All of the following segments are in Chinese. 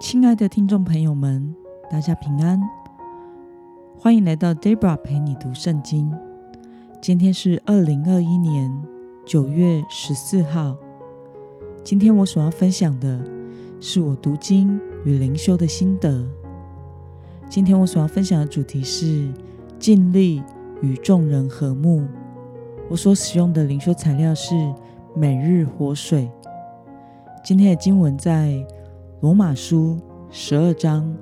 亲爱的听众朋友们，大家平安，欢迎来到 Debra 陪你读圣经。今天是二零二一年九月十四号。今天我所要分享的是我读经与灵修的心得。今天我所要分享的主题是尽力与众人和睦。我所使用的灵修材料是每日活水。今天的经文在。罗马书十二章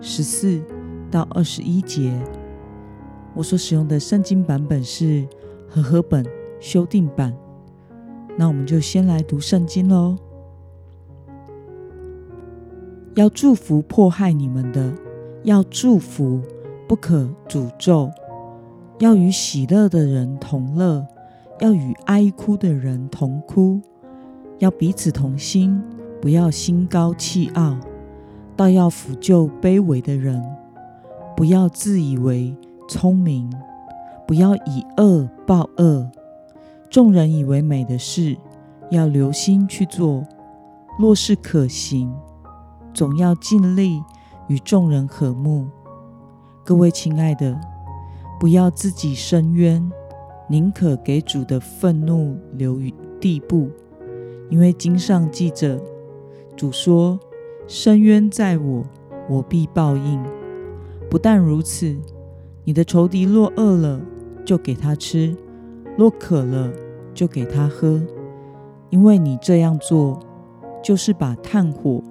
十四到二十一节，我所使用的圣经版本是和合本修订版。那我们就先来读圣经喽。要祝福迫害你们的，要祝福，不可诅咒；要与喜乐的人同乐，要与哀哭的人同哭，要彼此同心。不要心高气傲，倒要抚救卑微的人；不要自以为聪明，不要以恶报恶。众人以为美的事，要留心去做；若是可行，总要尽力与众人和睦。各位亲爱的，不要自己伸冤，宁可给主的愤怒留于地步，因为经上记着。主说：“深渊在我，我必报应。不但如此，你的仇敌若饿了，就给他吃；若渴了，就给他喝。因为你这样做，就是把炭火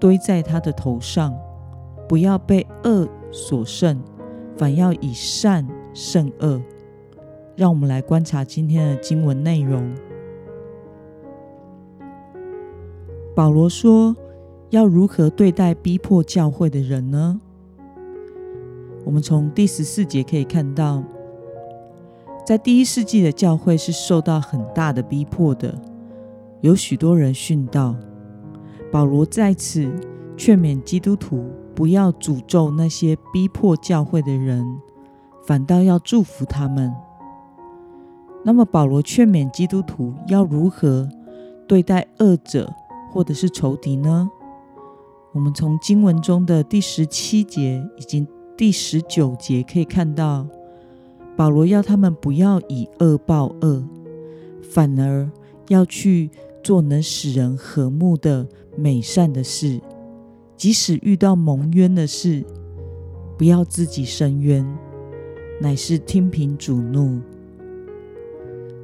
堆在他的头上。不要被恶所胜，反要以善胜恶。”让我们来观察今天的经文内容。保罗说：“要如何对待逼迫教会的人呢？”我们从第十四节可以看到，在第一世纪的教会是受到很大的逼迫的，有许多人殉道。保罗在此劝勉基督徒不要诅咒那些逼迫教会的人，反倒要祝福他们。那么，保罗劝勉基督徒要如何对待恶者？或者是仇敌呢？我们从经文中的第十七节以及第十九节可以看到，保罗要他们不要以恶报恶，反而要去做能使人和睦的美善的事。即使遇到蒙冤的事，不要自己伸冤，乃是听凭主怒。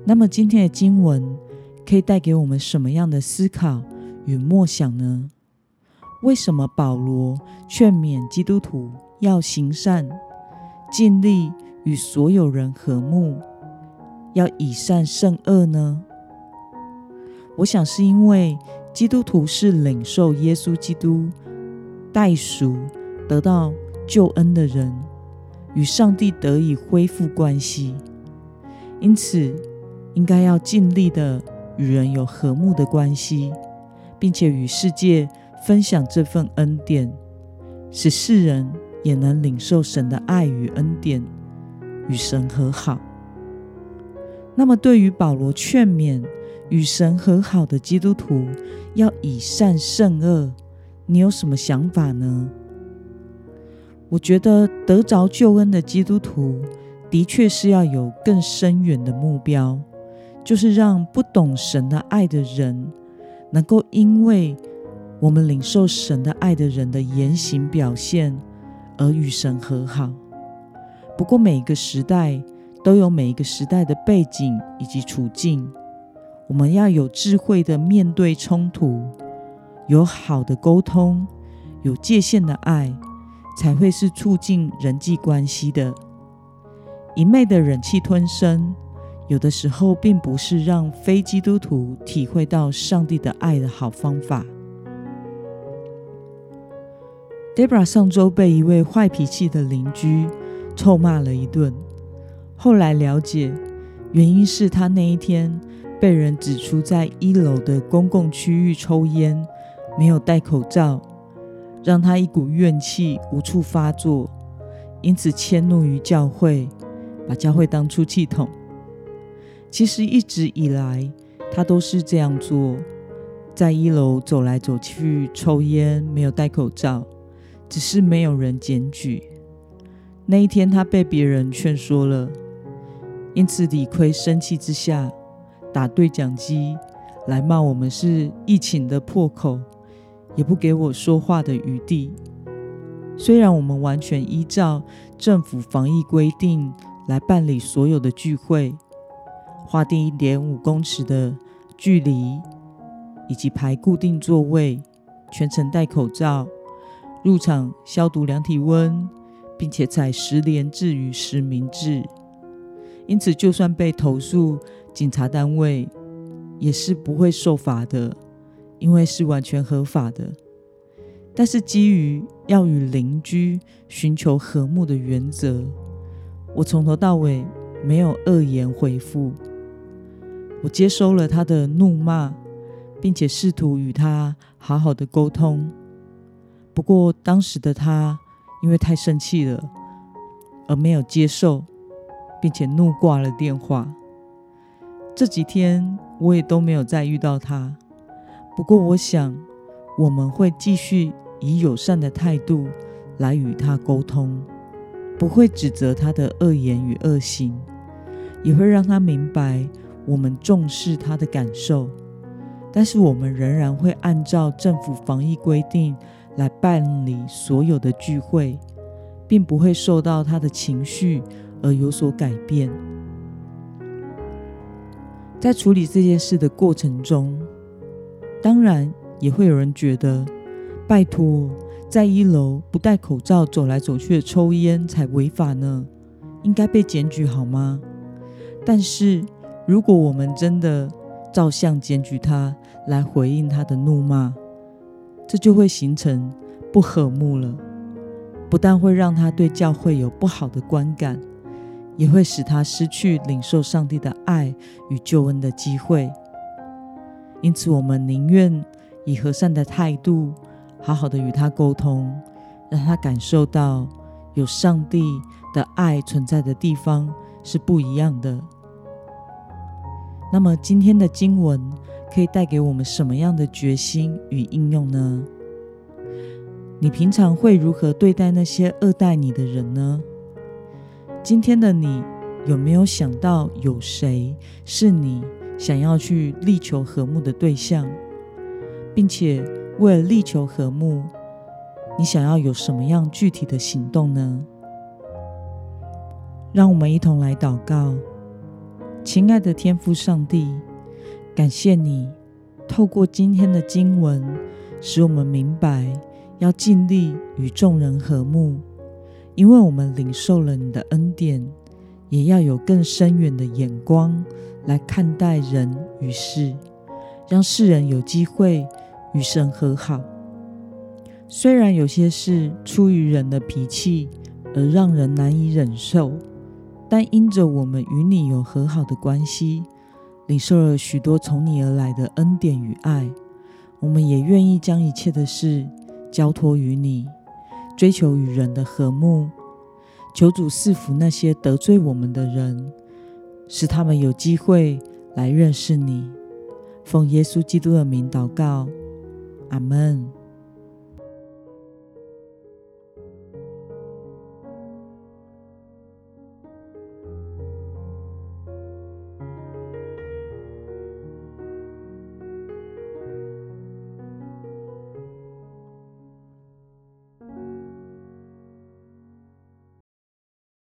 那么今天的经文可以带给我们什么样的思考？与默想呢？为什么保罗劝勉基督徒要行善，尽力与所有人和睦，要以善胜恶呢？我想是因为基督徒是领受耶稣基督代赎得到救恩的人，与上帝得以恢复关系，因此应该要尽力的与人有和睦的关系。并且与世界分享这份恩典，使世人也能领受神的爱与恩典，与神和好。那么，对于保罗劝勉与神和好的基督徒要以善胜恶，你有什么想法呢？我觉得得着救恩的基督徒，的确是要有更深远的目标，就是让不懂神的爱的人。能够因为我们领受神的爱的人的言行表现而与神和好。不过，每一个时代都有每一个时代的背景以及处境，我们要有智慧的面对冲突，有好的沟通，有界限的爱，才会是促进人际关系的。一昧的忍气吞声。有的时候，并不是让非基督徒体会到上帝的爱的好方法。Debra 上周被一位坏脾气的邻居臭骂了一顿，后来了解，原因是他那一天被人指出在一楼的公共区域抽烟，没有戴口罩，让他一股怨气无处发作，因此迁怒于教会，把教会当出气筒。其实一直以来，他都是这样做。在一楼走来走去抽烟，没有戴口罩，只是没有人检举。那一天，他被别人劝说了，因此李逵生气之下打对讲机来骂我们是疫情的破口，也不给我说话的余地。虽然我们完全依照政府防疫规定来办理所有的聚会，划定一点五公尺的距离，以及排固定座位，全程戴口罩，入场消毒量体温。并且采十连制与实名制，因此就算被投诉，警察单位也是不会受罚的，因为是完全合法的。但是基于要与邻居寻求和睦的原则，我从头到尾没有恶言回复，我接收了他的怒骂，并且试图与他好好的沟通。不过当时的他。因为太生气了，而没有接受，并且怒挂了电话。这几天我也都没有再遇到他。不过，我想我们会继续以友善的态度来与他沟通，不会指责他的恶言与恶行，也会让他明白我们重视他的感受。但是，我们仍然会按照政府防疫规定。来办理所有的聚会，并不会受到他的情绪而有所改变。在处理这件事的过程中，当然也会有人觉得，拜托，在一楼不戴口罩走来走去的抽烟才违法呢，应该被检举好吗？但是，如果我们真的照相检举他，来回应他的怒骂，这就会形成不和睦了，不但会让他对教会有不好的观感，也会使他失去领受上帝的爱与救恩的机会。因此，我们宁愿以和善的态度，好好的与他沟通，让他感受到有上帝的爱存在的地方是不一样的。那么，今天的经文。可以带给我们什么样的决心与应用呢？你平常会如何对待那些恶待你的人呢？今天的你有没有想到有谁是你想要去力求和睦的对象，并且为了力求和睦，你想要有什么样具体的行动呢？让我们一同来祷告，亲爱的天父上帝。感谢你透过今天的经文，使我们明白要尽力与众人和睦，因为我们领受了你的恩典，也要有更深远的眼光来看待人与事，让世人有机会与神和好。虽然有些事出于人的脾气而让人难以忍受，但因着我们与你有和好的关系。领受了许多从你而来的恩典与爱，我们也愿意将一切的事交托于你，追求与人的和睦。求主赐福那些得罪我们的人，使他们有机会来认识你。奉耶稣基督的名祷告，阿门。